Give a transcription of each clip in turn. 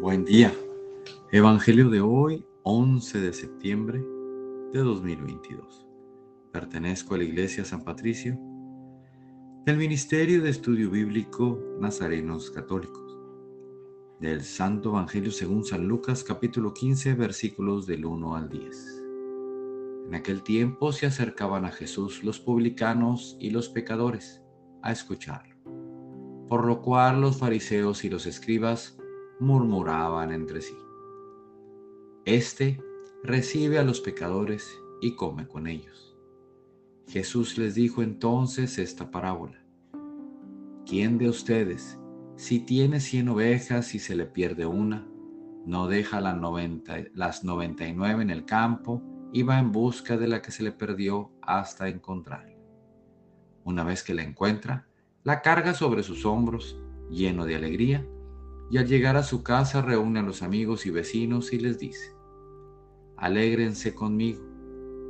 Buen día. Evangelio de hoy, 11 de septiembre de 2022. Pertenezco a la Iglesia San Patricio del Ministerio de Estudio Bíblico Nazarenos Católicos. Del Santo Evangelio según San Lucas capítulo 15 versículos del 1 al 10. En aquel tiempo se acercaban a Jesús los publicanos y los pecadores a escucharlo, por lo cual los fariseos y los escribas murmuraban entre sí. Este recibe a los pecadores y come con ellos. Jesús les dijo entonces esta parábola. ¿Quién de ustedes, si tiene cien ovejas y se le pierde una, no deja las noventa y nueve en el campo y va en busca de la que se le perdió hasta encontrarla? Una vez que la encuentra, la carga sobre sus hombros, lleno de alegría, y al llegar a su casa reúne a los amigos y vecinos y les dice, Alégrense conmigo,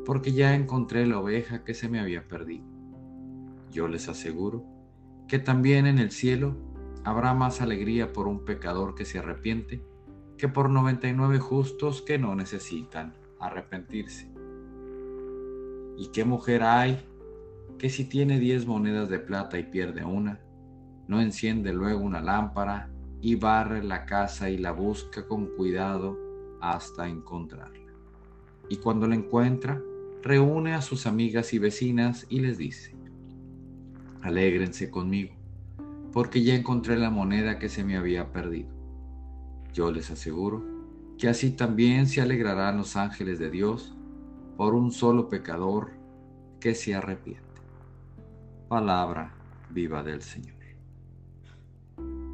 porque ya encontré la oveja que se me había perdido. Yo les aseguro que también en el cielo habrá más alegría por un pecador que se arrepiente que por 99 justos que no necesitan arrepentirse. ¿Y qué mujer hay que si tiene 10 monedas de plata y pierde una, no enciende luego una lámpara y barre la casa y la busca con cuidado hasta encontrarla. Y cuando la encuentra, reúne a sus amigas y vecinas y les dice, alégrense conmigo, porque ya encontré la moneda que se me había perdido. Yo les aseguro que así también se alegrarán los ángeles de Dios por un solo pecador que se arrepiente. Palabra viva del Señor.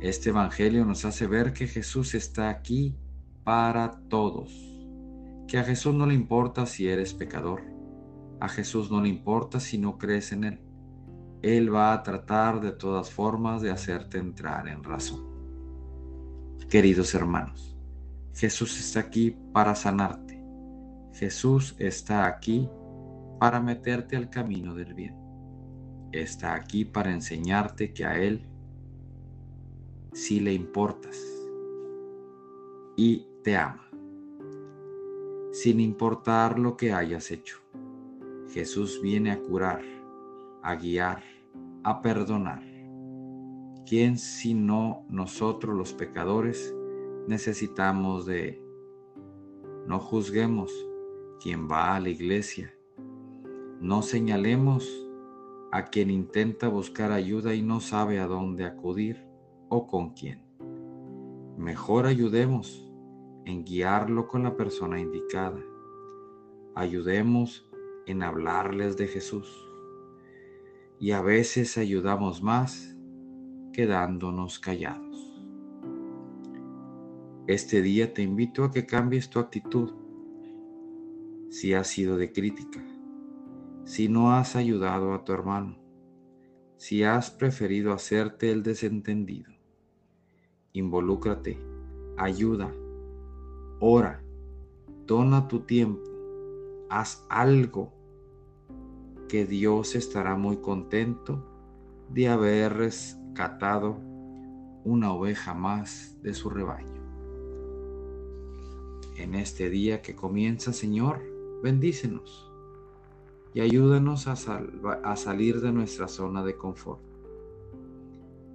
Este Evangelio nos hace ver que Jesús está aquí para todos, que a Jesús no le importa si eres pecador, a Jesús no le importa si no crees en Él. Él va a tratar de todas formas de hacerte entrar en razón. Queridos hermanos, Jesús está aquí para sanarte. Jesús está aquí para meterte al camino del bien. Está aquí para enseñarte que a Él si le importas y te ama, sin importar lo que hayas hecho. Jesús viene a curar, a guiar, a perdonar. ¿Quién sino nosotros los pecadores necesitamos de Él? No juzguemos quien va a la iglesia. No señalemos a quien intenta buscar ayuda y no sabe a dónde acudir o con quién. Mejor ayudemos en guiarlo con la persona indicada. Ayudemos en hablarles de Jesús. Y a veces ayudamos más quedándonos callados. Este día te invito a que cambies tu actitud. Si has sido de crítica, si no has ayudado a tu hermano, si has preferido hacerte el desentendido involúcrate, ayuda, ora, dona tu tiempo, haz algo que Dios estará muy contento de haber rescatado una oveja más de su rebaño. En este día que comienza, Señor, bendícenos y ayúdanos a, a salir de nuestra zona de confort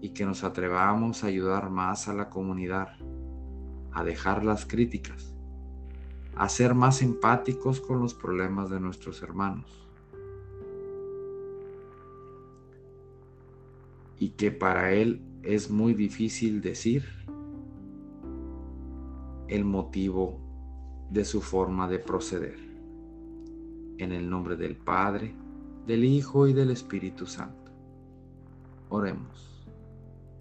y que nos atrevamos a ayudar más a la comunidad, a dejar las críticas, a ser más empáticos con los problemas de nuestros hermanos. Y que para Él es muy difícil decir el motivo de su forma de proceder. En el nombre del Padre, del Hijo y del Espíritu Santo. Oremos